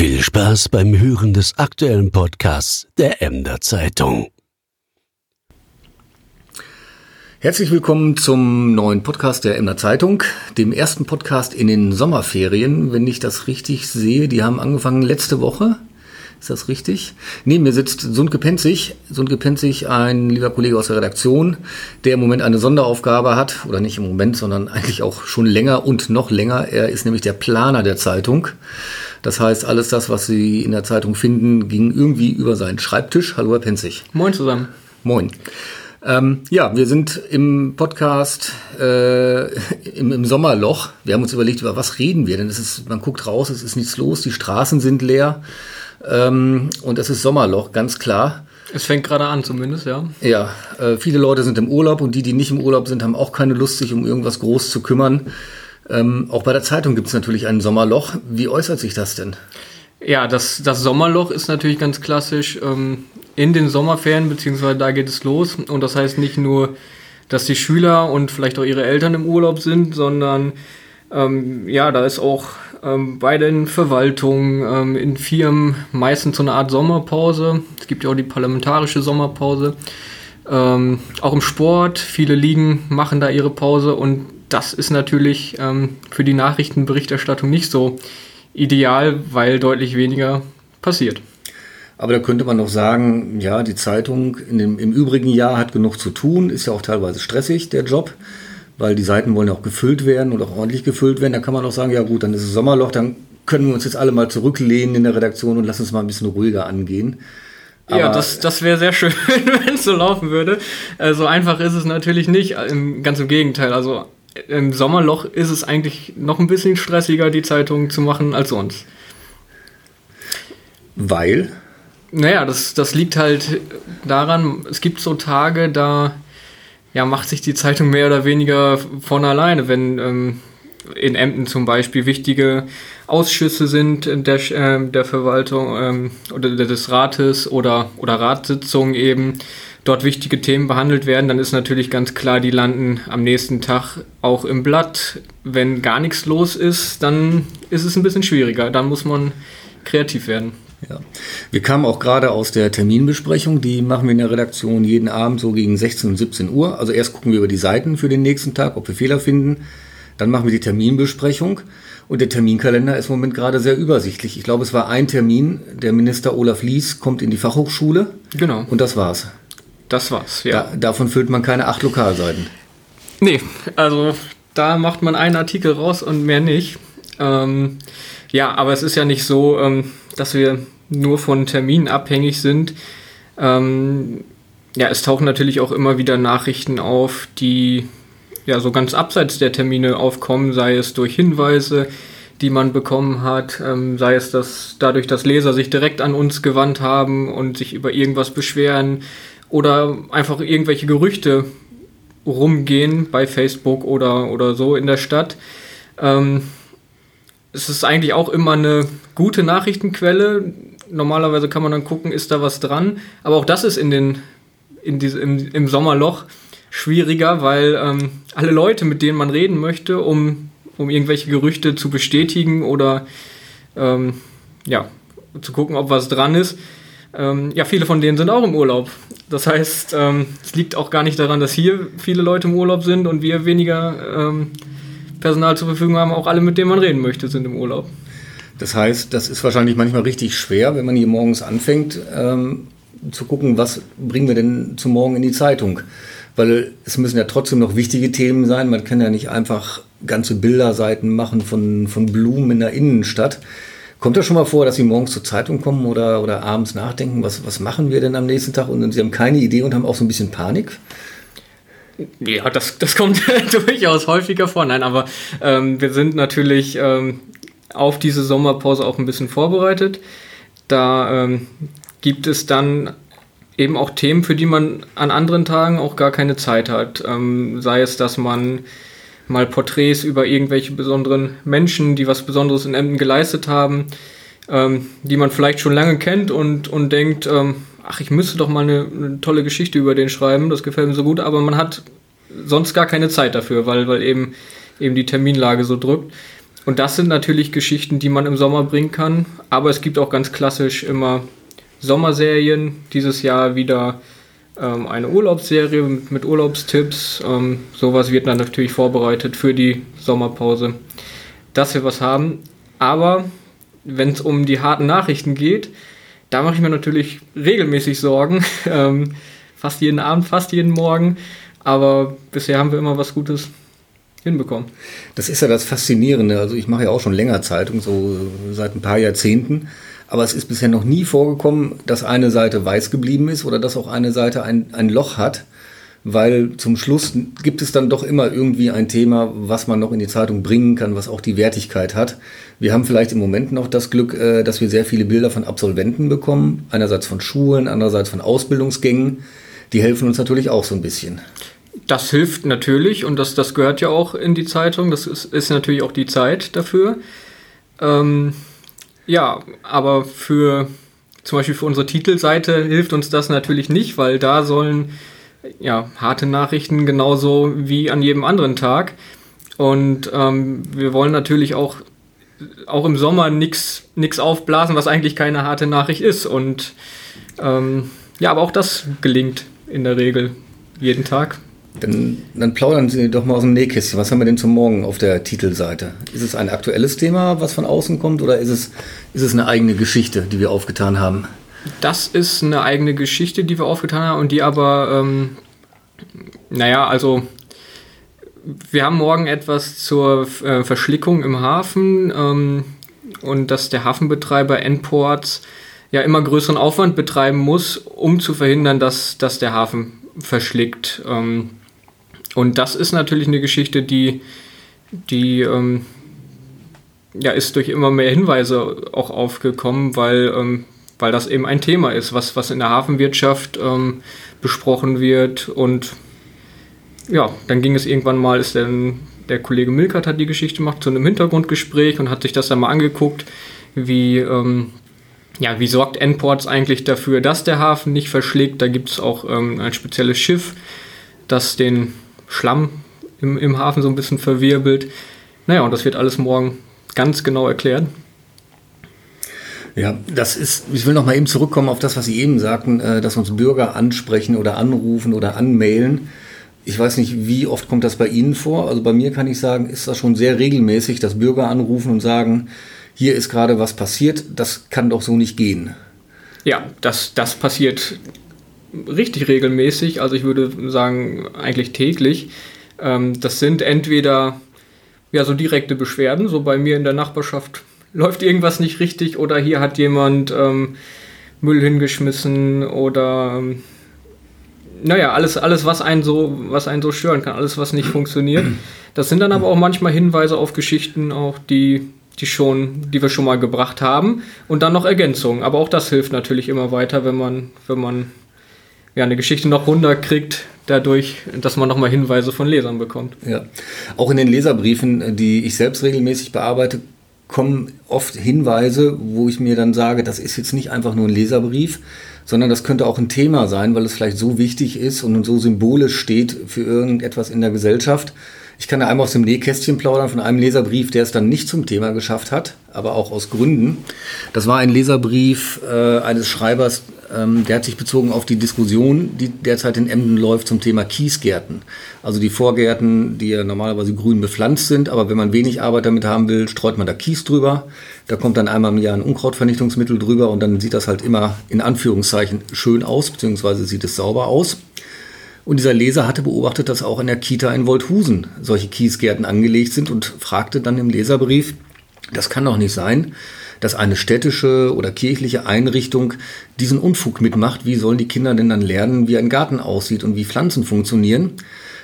Viel Spaß beim Hören des aktuellen Podcasts der Emder Zeitung. Herzlich willkommen zum neuen Podcast der Emder Zeitung, dem ersten Podcast in den Sommerferien, wenn ich das richtig sehe. Die haben angefangen letzte Woche. Ist das richtig? Neben mir sitzt Sundke Penzig. Sundke Penzig, ein lieber Kollege aus der Redaktion, der im Moment eine Sonderaufgabe hat, oder nicht im Moment, sondern eigentlich auch schon länger und noch länger. Er ist nämlich der Planer der Zeitung. Das heißt, alles das, was Sie in der Zeitung finden, ging irgendwie über seinen Schreibtisch. Hallo, Herr Penzig. Moin zusammen. Moin. Ähm, ja, wir sind im Podcast äh, im, im, Sommerloch. Wir haben uns überlegt, über was reden wir, denn es ist, man guckt raus, es ist nichts los, die Straßen sind leer. Ähm, und es ist Sommerloch, ganz klar. Es fängt gerade an zumindest, ja. Ja, äh, viele Leute sind im Urlaub und die, die nicht im Urlaub sind, haben auch keine Lust, sich um irgendwas groß zu kümmern. Ähm, auch bei der Zeitung gibt es natürlich ein Sommerloch. Wie äußert sich das denn? Ja, das, das Sommerloch ist natürlich ganz klassisch ähm, in den Sommerferien, beziehungsweise da geht es los. Und das heißt nicht nur, dass die Schüler und vielleicht auch ihre Eltern im Urlaub sind, sondern ähm, ja, da ist auch ähm, bei den Verwaltungen, ähm, in Firmen meistens so eine Art Sommerpause. Es gibt ja auch die parlamentarische Sommerpause. Ähm, auch im Sport, viele Ligen machen da ihre Pause und das ist natürlich ähm, für die Nachrichtenberichterstattung nicht so ideal, weil deutlich weniger passiert. Aber da könnte man noch sagen, ja, die Zeitung dem, im übrigen Jahr hat genug zu tun, ist ja auch teilweise stressig, der Job weil die Seiten wollen ja auch gefüllt werden und auch ordentlich gefüllt werden. Da kann man auch sagen, ja gut, dann ist es Sommerloch, dann können wir uns jetzt alle mal zurücklehnen in der Redaktion und lassen uns mal ein bisschen ruhiger angehen. Aber ja, das, das wäre sehr schön, wenn es so laufen würde. Äh, so einfach ist es natürlich nicht, ganz im Gegenteil. Also im Sommerloch ist es eigentlich noch ein bisschen stressiger, die Zeitung zu machen als sonst. Weil? Naja, das, das liegt halt daran, es gibt so Tage, da ja, macht sich die Zeitung mehr oder weniger von alleine, wenn ähm, in Emden zum Beispiel wichtige Ausschüsse sind der, äh, der Verwaltung ähm, oder des Rates oder, oder Ratssitzungen eben dort wichtige Themen behandelt werden, dann ist natürlich ganz klar, die landen am nächsten Tag auch im Blatt. Wenn gar nichts los ist, dann ist es ein bisschen schwieriger. Dann muss man kreativ werden. Ja. Wir kamen auch gerade aus der Terminbesprechung, die machen wir in der Redaktion jeden Abend so gegen 16 und 17 Uhr. Also erst gucken wir über die Seiten für den nächsten Tag, ob wir Fehler finden. Dann machen wir die Terminbesprechung. Und der Terminkalender ist im Moment gerade sehr übersichtlich. Ich glaube, es war ein Termin. Der Minister Olaf Lies kommt in die Fachhochschule. Genau. Und das war's. Das war's, ja. Da, davon füllt man keine acht Lokalseiten. Nee, also da macht man einen Artikel raus und mehr nicht. Ähm, ja, aber es ist ja nicht so, ähm, dass wir nur von Terminen abhängig sind. Ähm, ja, es tauchen natürlich auch immer wieder Nachrichten auf, die ja so ganz abseits der Termine aufkommen, sei es durch Hinweise, die man bekommen hat, ähm, sei es, dass dadurch, dass Leser sich direkt an uns gewandt haben und sich über irgendwas beschweren oder einfach irgendwelche Gerüchte rumgehen bei Facebook oder, oder so in der Stadt. Ähm, es ist eigentlich auch immer eine gute Nachrichtenquelle. Normalerweise kann man dann gucken, ist da was dran. Aber auch das ist in den, in diese, im, im Sommerloch schwieriger, weil ähm, alle Leute, mit denen man reden möchte, um, um irgendwelche Gerüchte zu bestätigen oder ähm, ja, zu gucken, ob was dran ist, ähm, ja, viele von denen sind auch im Urlaub. Das heißt, ähm, es liegt auch gar nicht daran, dass hier viele Leute im Urlaub sind und wir weniger ähm, Personal zur Verfügung haben, auch alle, mit denen man reden möchte, sind im Urlaub. Das heißt, das ist wahrscheinlich manchmal richtig schwer, wenn man hier morgens anfängt, ähm, zu gucken, was bringen wir denn zum Morgen in die Zeitung. Weil es müssen ja trotzdem noch wichtige Themen sein. Man kann ja nicht einfach ganze Bilderseiten machen von, von Blumen in der Innenstadt. Kommt das schon mal vor, dass Sie morgens zur Zeitung kommen oder, oder abends nachdenken, was, was machen wir denn am nächsten Tag und Sie haben keine Idee und haben auch so ein bisschen Panik? Ja, das, das kommt durchaus häufiger vor. Nein, aber ähm, wir sind natürlich ähm, auf diese Sommerpause auch ein bisschen vorbereitet. Da ähm, gibt es dann eben auch Themen, für die man an anderen Tagen auch gar keine Zeit hat. Ähm, sei es, dass man mal Porträts über irgendwelche besonderen Menschen, die was Besonderes in Emden geleistet haben, ähm, die man vielleicht schon lange kennt und, und denkt, ähm, ach, ich müsste doch mal eine, eine, tolle Geschichte über den schreiben, das gefällt mir so gut, aber man hat sonst gar keine Zeit dafür, weil, weil eben, eben die Terminlage so drückt. Und das sind natürlich Geschichten, die man im Sommer bringen kann. Aber es gibt auch ganz klassisch immer Sommerserien. Dieses Jahr wieder ähm, eine Urlaubsserie mit, Urlaubstipps. Ähm, sowas wird dann natürlich vorbereitet für die Sommerpause, dass wir was haben. Aber wenn es um die harten Nachrichten geht, da mache ich mir natürlich regelmäßig Sorgen. ähm, fast jeden Abend, fast jeden Morgen. Aber bisher haben wir immer was Gutes hinbekommen. Das ist ja das Faszinierende. Also ich mache ja auch schon länger Zeitung, so seit ein paar Jahrzehnten. Aber es ist bisher noch nie vorgekommen, dass eine Seite weiß geblieben ist oder dass auch eine Seite ein, ein Loch hat. Weil zum Schluss gibt es dann doch immer irgendwie ein Thema, was man noch in die Zeitung bringen kann, was auch die Wertigkeit hat. Wir haben vielleicht im Moment noch das Glück, äh, dass wir sehr viele Bilder von Absolventen bekommen. Einerseits von Schulen, andererseits von Ausbildungsgängen. Die helfen uns natürlich auch so ein bisschen. Das hilft natürlich und das, das gehört ja auch in die Zeitung. Das ist, ist natürlich auch die Zeit dafür. Ähm, ja, aber für zum Beispiel für unsere Titelseite hilft uns das natürlich nicht, weil da sollen ja harte Nachrichten genauso wie an jedem anderen Tag. Und ähm, wir wollen natürlich auch, auch im Sommer nichts aufblasen, was eigentlich keine harte Nachricht ist. Und ähm, ja, aber auch das gelingt in der Regel jeden Tag. Dann, dann, plaudern Sie doch mal aus dem Nähkästchen. Was haben wir denn zum Morgen auf der Titelseite? Ist es ein aktuelles Thema, was von außen kommt, oder ist es, ist es eine eigene Geschichte, die wir aufgetan haben? Das ist eine eigene Geschichte, die wir aufgetan haben und die aber, ähm, naja, also wir haben morgen etwas zur äh, Verschlickung im Hafen ähm, und dass der Hafenbetreiber Endports ja immer größeren Aufwand betreiben muss, um zu verhindern, dass, dass der Hafen verschlickt. Ähm, und das ist natürlich eine Geschichte, die, die ähm, ja, ist durch immer mehr Hinweise auch aufgekommen, weil, ähm, weil das eben ein Thema ist, was, was in der Hafenwirtschaft ähm, besprochen wird. Und ja, dann ging es irgendwann mal, ist dann der Kollege Milkert hat die Geschichte gemacht zu einem Hintergrundgespräch und hat sich das dann mal angeguckt, wie, ähm, ja, wie sorgt Endports eigentlich dafür, dass der Hafen nicht verschlägt. Da gibt es auch ähm, ein spezielles Schiff, das den Schlamm im, im Hafen so ein bisschen verwirbelt. Naja, und das wird alles morgen ganz genau erklärt. Ja, das ist, ich will noch mal eben zurückkommen auf das, was Sie eben sagten, äh, dass uns Bürger ansprechen oder anrufen oder anmailen. Ich weiß nicht, wie oft kommt das bei Ihnen vor? Also bei mir kann ich sagen, ist das schon sehr regelmäßig, dass Bürger anrufen und sagen, hier ist gerade was passiert, das kann doch so nicht gehen. Ja, das, das passiert richtig regelmäßig, also ich würde sagen eigentlich täglich. Ähm, das sind entweder ja so direkte Beschwerden, so bei mir in der Nachbarschaft läuft irgendwas nicht richtig oder hier hat jemand ähm, Müll hingeschmissen oder ähm, naja, alles, alles, was einen so, was einen so stören kann, alles, was nicht funktioniert. Das sind dann aber auch manchmal Hinweise auf Geschichten, auch die, die schon, die wir schon mal gebracht haben und dann noch Ergänzungen. Aber auch das hilft natürlich immer weiter, wenn man, wenn man ja, eine Geschichte noch runterkriegt, dadurch, dass man nochmal Hinweise von Lesern bekommt. Ja, auch in den Leserbriefen, die ich selbst regelmäßig bearbeite, kommen oft Hinweise, wo ich mir dann sage, das ist jetzt nicht einfach nur ein Leserbrief, sondern das könnte auch ein Thema sein, weil es vielleicht so wichtig ist und so symbolisch steht für irgendetwas in der Gesellschaft. Ich kann da einmal aus dem Nähkästchen plaudern von einem Leserbrief, der es dann nicht zum Thema geschafft hat, aber auch aus Gründen. Das war ein Leserbrief äh, eines Schreibers, der hat sich bezogen auf die Diskussion, die derzeit in Emden läuft zum Thema Kiesgärten. Also die Vorgärten, die ja normalerweise grün bepflanzt sind, aber wenn man wenig Arbeit damit haben will, streut man da Kies drüber. Da kommt dann einmal im Jahr ein Unkrautvernichtungsmittel drüber und dann sieht das halt immer in Anführungszeichen schön aus, beziehungsweise sieht es sauber aus. Und dieser Leser hatte beobachtet, dass auch in der Kita in Wolthusen solche Kiesgärten angelegt sind und fragte dann im Leserbrief, das kann doch nicht sein, dass eine städtische oder kirchliche Einrichtung diesen Unfug mitmacht. Wie sollen die Kinder denn dann lernen, wie ein Garten aussieht und wie Pflanzen funktionieren?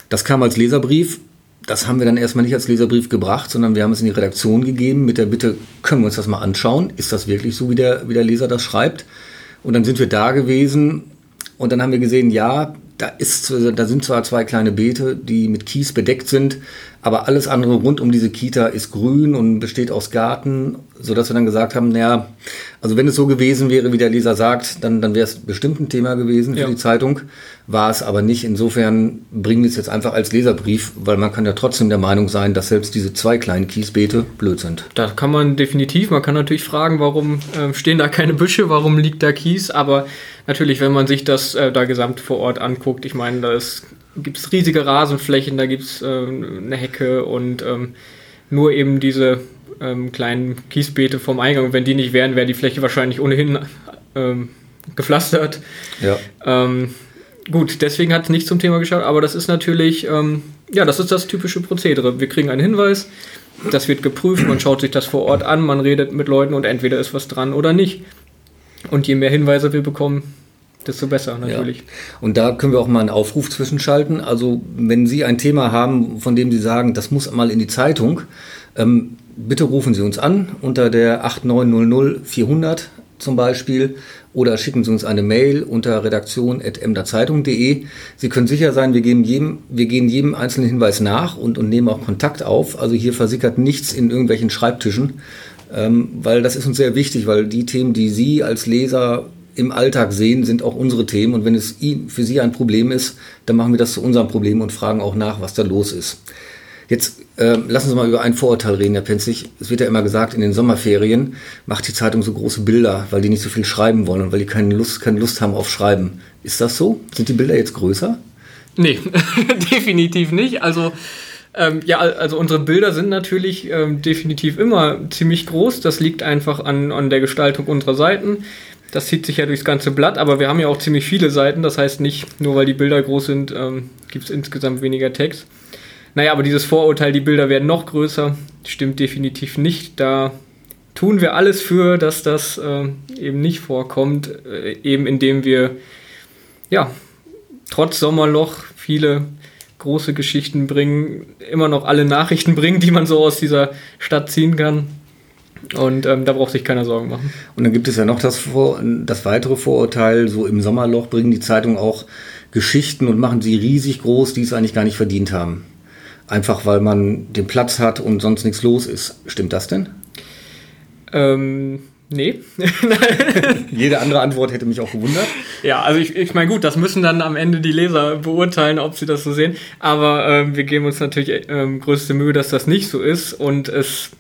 Das kam als Leserbrief. Das haben wir dann erstmal nicht als Leserbrief gebracht, sondern wir haben es in die Redaktion gegeben mit der Bitte, können wir uns das mal anschauen? Ist das wirklich so, wie der, wie der Leser das schreibt? Und dann sind wir da gewesen und dann haben wir gesehen, ja, da, ist, da sind zwar zwei kleine Beete, die mit Kies bedeckt sind, aber alles andere rund um diese Kita ist grün und besteht aus Garten, sodass wir dann gesagt haben, naja, Also wenn es so gewesen wäre, wie der Leser sagt, dann, dann wäre es bestimmt ein Thema gewesen für Ja. die Zeitung. War es aber nicht. Insofern bringen wir es jetzt einfach als Leserbrief, weil man kann ja trotzdem der Meinung sein, dass selbst diese zwei kleinen Kiesbeete blöd sind. Da kann man definitiv, man kann natürlich fragen, warum ähm, stehen da keine Büsche, warum liegt da Kies, aber natürlich, wenn man sich das äh, da gesamt vor Ort anguckt, ich meine, da gibt es riesige Rasenflächen, da gibt es ähm, eine Hecke und ähm, nur eben diese ähm, kleinen Kiesbeete vom Eingang. Und wenn die nicht wären, wäre die Fläche wahrscheinlich ohnehin ähm, gepflastert. Ja. Ähm, gut, deswegen hat es nicht zum Thema geschaut, aber das ist natürlich, ja, das ist das typische Prozedere. Wir kriegen einen Hinweis, das wird geprüft, man schaut sich das vor Ort an, man redet mit Leuten und entweder ist was dran oder nicht. Und je mehr Hinweise wir bekommen, desto besser natürlich. Ja. Und da können wir auch mal einen Aufruf zwischenschalten. Also wenn Sie ein Thema haben, von dem Sie sagen, das muss mal in die Zeitung, ähm, bitte rufen Sie uns an unter der 8900 400 zum Beispiel oder schicken Sie uns eine Mail unter redaktion.emderzeitung.de. Sie können sicher sein, wir geben jedem, wir gehen jedem einzelnen Hinweis nach und, und nehmen auch Kontakt auf. Also hier versickert nichts in irgendwelchen Schreibtischen, ähm, weil das ist uns sehr wichtig, weil die Themen, die Sie als Leser im Alltag sehen, sind auch unsere Themen. Und wenn es für Sie ein Problem ist, dann machen wir das zu unserem Problem und fragen auch nach, was da los ist. Jetzt äh, lassen Sie mal über ein Vorurteil reden, Herr Penzig. Es wird ja immer gesagt, in den Sommerferien macht die Zeitung so große Bilder, weil die nicht so viel schreiben wollen und weil die keine Lust, keine Lust haben auf Schreiben. Ist das so? Sind die Bilder jetzt größer? Nee, definitiv nicht. Also, ähm, ja, also unsere Bilder sind natürlich ähm, definitiv immer ziemlich groß. Das liegt einfach an, an der Gestaltung unserer Seiten. Das zieht sich ja durchs ganze Blatt, aber wir haben ja auch ziemlich viele Seiten. Das heißt nicht, nur weil die Bilder groß sind, ähm, gibt es insgesamt weniger Text. Naja, aber dieses Vorurteil, die Bilder werden noch größer, stimmt definitiv nicht. Da tun wir alles für, dass das äh, eben nicht vorkommt, äh, eben indem wir ja trotz Sommerloch viele große Geschichten bringen, immer noch alle Nachrichten bringen, die man so aus dieser Stadt ziehen kann. Und ähm, da braucht sich keiner Sorgen machen. Und dann gibt es ja noch das, Vor das weitere Vorurteil, so im Sommerloch bringen die Zeitungen auch Geschichten und machen sie riesig groß, die es eigentlich gar nicht verdient haben. Einfach weil man den Platz hat und sonst nichts los ist. Stimmt das denn? Ähm, nee. Jede andere Antwort hätte mich auch gewundert. Ja, also ich, ich meine, gut, das müssen dann am Ende die Leser beurteilen, ob sie das so sehen. Aber ähm, wir geben uns natürlich ähm, größte Mühe, dass das nicht so ist. Und es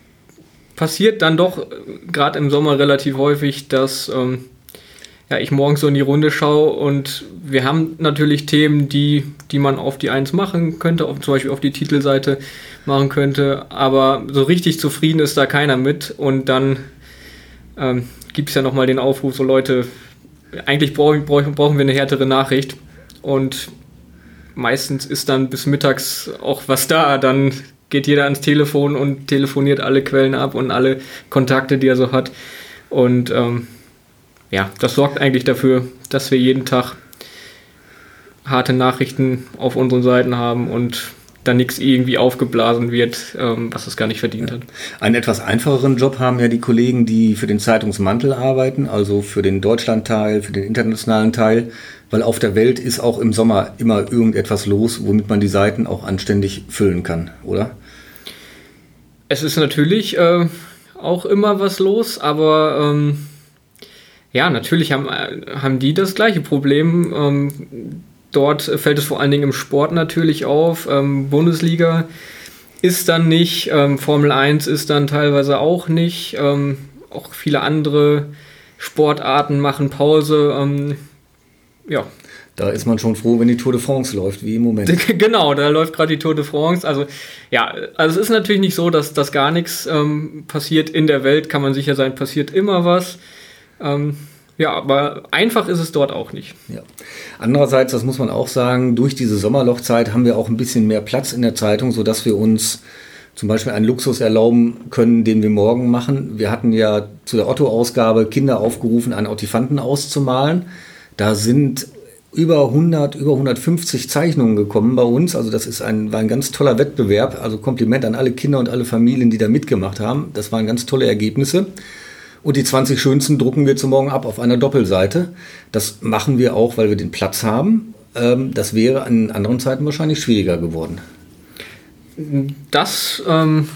passiert dann doch gerade im Sommer relativ häufig, dass ähm, ja, ich morgens so in die Runde schaue und wir haben natürlich Themen, die, die man auf die Eins machen könnte, auf, zum Beispiel auf die Titelseite machen könnte, aber so richtig zufrieden ist da keiner mit und dann ähm, gibt es ja nochmal den Aufruf, so Leute, eigentlich brauchen, brauchen wir eine härtere Nachricht und meistens ist dann bis mittags auch was da, dann geht jeder ans Telefon und telefoniert alle Quellen ab und alle Kontakte, die er so hat und ähm, ja, das sorgt eigentlich dafür, dass wir jeden Tag harte Nachrichten auf unseren Seiten haben und da nichts irgendwie aufgeblasen wird, ähm, was es gar nicht verdient hat. Einen etwas einfacheren Job haben ja die Kollegen, die für den Zeitungsmantel arbeiten, also für den Deutschlandteil, für den internationalen Teil, weil auf der Welt ist auch im Sommer immer irgendetwas los, womit man die Seiten auch anständig füllen kann, oder? Es ist natürlich äh, auch immer was los, aber ähm, ja, natürlich haben, haben die das gleiche Problem. Ähm, dort fällt es vor allen Dingen im Sport natürlich auf. Ähm, Bundesliga ist dann nicht, ähm, Formel 1 ist dann teilweise auch nicht. Ähm, auch viele andere Sportarten machen Pause. Ja. Da ist man schon froh, wenn die Tour de France läuft, wie im Moment. Genau, da läuft gerade die Tour de France. Also ja, also es ist natürlich nicht so, dass, dass gar nichts ähm, passiert. In der Welt kann man sicher sein, passiert immer was. Ähm, ja, aber einfach ist es dort auch nicht. Ja. Andererseits, das muss man auch sagen, durch diese Sommerlochzeit haben wir auch ein bisschen mehr Platz in der Zeitung, sodass wir uns zum Beispiel einen Luxus erlauben können, den wir morgen machen. Wir hatten ja zu der Otto-Ausgabe Kinder aufgerufen, einen Autifanten auszumalen. Da sind über 100, über 150 Zeichnungen gekommen bei uns. Also das ist ein, war ein ganz toller Wettbewerb. Also Kompliment an alle Kinder und alle Familien, die da mitgemacht haben. Das waren ganz tolle Ergebnisse. Und die 20 schönsten drucken wir zum Morgen ab auf einer Doppelseite. Das machen wir auch, weil wir den Platz haben. Ähm, das wäre an anderen Zeiten wahrscheinlich schwieriger geworden. Das ähm,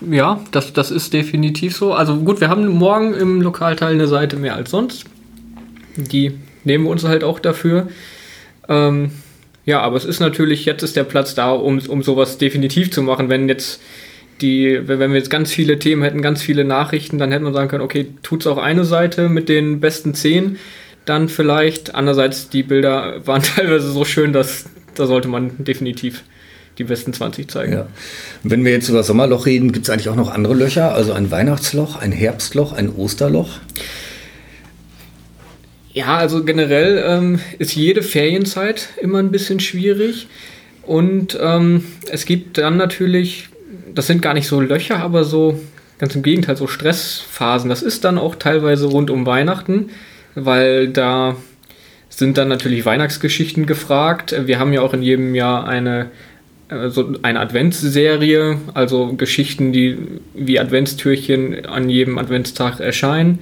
ja, das, das ist definitiv so. Also gut, wir haben morgen im Lokalteil eine Seite mehr als sonst. Die nehmen wir uns halt auch dafür. Ähm, ja, aber es ist natürlich, jetzt ist der Platz da, um, um sowas definitiv zu machen. Wenn jetzt die, wenn wir jetzt ganz viele Themen hätten, ganz viele Nachrichten, dann hätte man sagen können, okay, tut's auch eine Seite mit den besten zehn, dann vielleicht. Andererseits, die Bilder waren teilweise so schön, dass da sollte man definitiv die besten 20 zeigen. Ja. Wenn wir jetzt über Sommerloch reden, gibt es eigentlich auch noch andere Löcher, also ein Weihnachtsloch, ein Herbstloch, ein Osterloch? Ja, also generell ähm, ist jede Ferienzeit immer ein bisschen schwierig. Und ähm, es gibt dann natürlich, das sind gar nicht so Löcher, aber so ganz im Gegenteil, so Stressphasen. Das ist dann auch teilweise rund um Weihnachten, weil da sind dann natürlich Weihnachtsgeschichten gefragt. Wir haben ja auch in jedem Jahr eine so eine Adventsserie, also Geschichten, die wie Adventstürchen an jedem Adventstag erscheinen.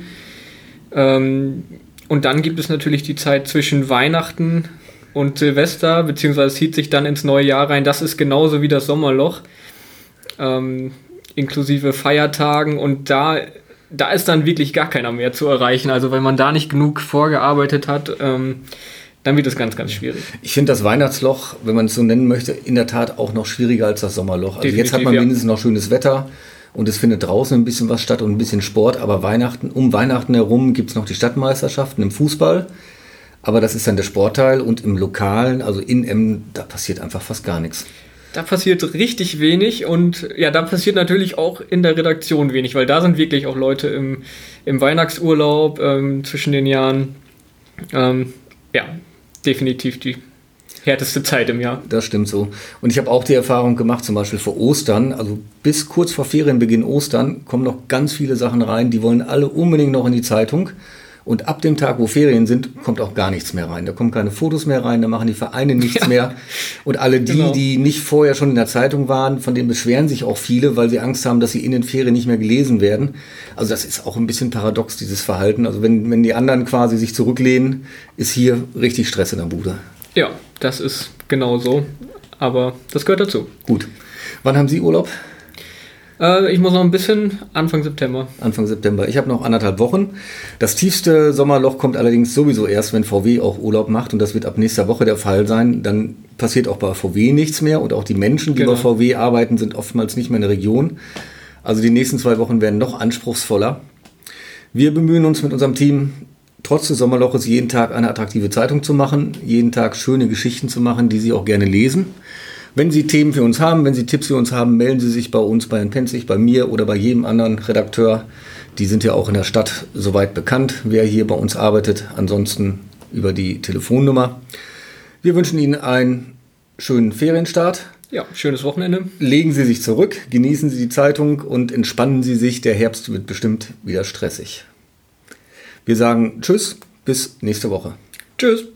Ähm, und dann gibt es natürlich die Zeit zwischen Weihnachten und Silvester, beziehungsweise zieht sich dann ins neue Jahr rein. Das ist genauso wie das Sommerloch, ähm, inklusive Feiertagen. Und da, da ist dann wirklich gar keiner mehr zu erreichen. Also wenn man da nicht genug vorgearbeitet hat, ähm, dann wird es ganz, ganz schwierig. Ich finde das Weihnachtsloch, wenn man es so nennen möchte, in der Tat auch noch schwieriger als das Sommerloch. Also Definitiv, jetzt hat man ja. mindestens noch schönes Wetter und es findet draußen ein bisschen was statt und ein bisschen Sport, aber Weihnachten, um Weihnachten herum gibt es noch die Stadtmeisterschaften im Fußball. Aber das ist dann der Sportteil und im Lokalen, also in M, da passiert einfach fast gar nichts. Da passiert richtig wenig und ja, da passiert natürlich auch in der Redaktion wenig, weil da sind wirklich auch Leute im, im Weihnachtsurlaub ähm, zwischen den Jahren. Ähm, ja, definitiv die härteste Zeit im Jahr. Das stimmt so. Und ich habe auch die Erfahrung gemacht, zum Beispiel vor Ostern, also bis kurz vor Ferienbeginn Ostern, kommen noch ganz viele Sachen rein, die wollen alle unbedingt noch in die Zeitung. Und ab dem Tag, wo Ferien sind, kommt auch gar nichts mehr rein. Da kommen keine Fotos mehr rein, da machen die Vereine nichts ja. mehr. Und alle die, genau. die nicht vorher schon in der Zeitung waren, von denen beschweren sich auch viele, weil sie Angst haben, dass sie in den Ferien nicht mehr gelesen werden. Also das ist auch ein bisschen paradox, dieses Verhalten. Also wenn, wenn die anderen quasi sich zurücklehnen, ist hier richtig Stress in der Bude. Ja, das ist genau so. Aber das gehört dazu. Gut. Wann haben Sie Urlaub? Äh, ich muss noch ein bisschen Anfang September. Anfang September. Ich habe noch anderthalb Wochen. Das tiefste Sommerloch kommt allerdings sowieso erst, wenn VW auch Urlaub macht. Und das wird ab nächster Woche der Fall sein. Dann passiert auch bei VW nichts mehr. Und auch die Menschen, die genau. bei VW arbeiten, sind oftmals nicht mehr in der Region. Also die nächsten zwei Wochen werden noch anspruchsvoller. Wir bemühen uns mit unserem Team, trotz des Sommerloches jeden Tag eine attraktive Zeitung zu machen, jeden Tag schöne Geschichten zu machen, die Sie auch gerne lesen. Wenn Sie Themen für uns haben, wenn Sie Tipps für uns haben, melden Sie sich bei uns, bei Herrn Penzig, bei mir oder bei jedem anderen Redakteur. Die sind ja auch in der Stadt soweit bekannt, wer hier bei uns arbeitet. Ansonsten über die Telefonnummer. Wir wünschen Ihnen einen schönen Ferienstart. Ja, schönes Wochenende. Legen Sie sich zurück, genießen Sie die Zeitung und entspannen Sie sich. Der Herbst wird bestimmt wieder stressig. Wir sagen Tschüss, bis nächste Woche. Tschüss.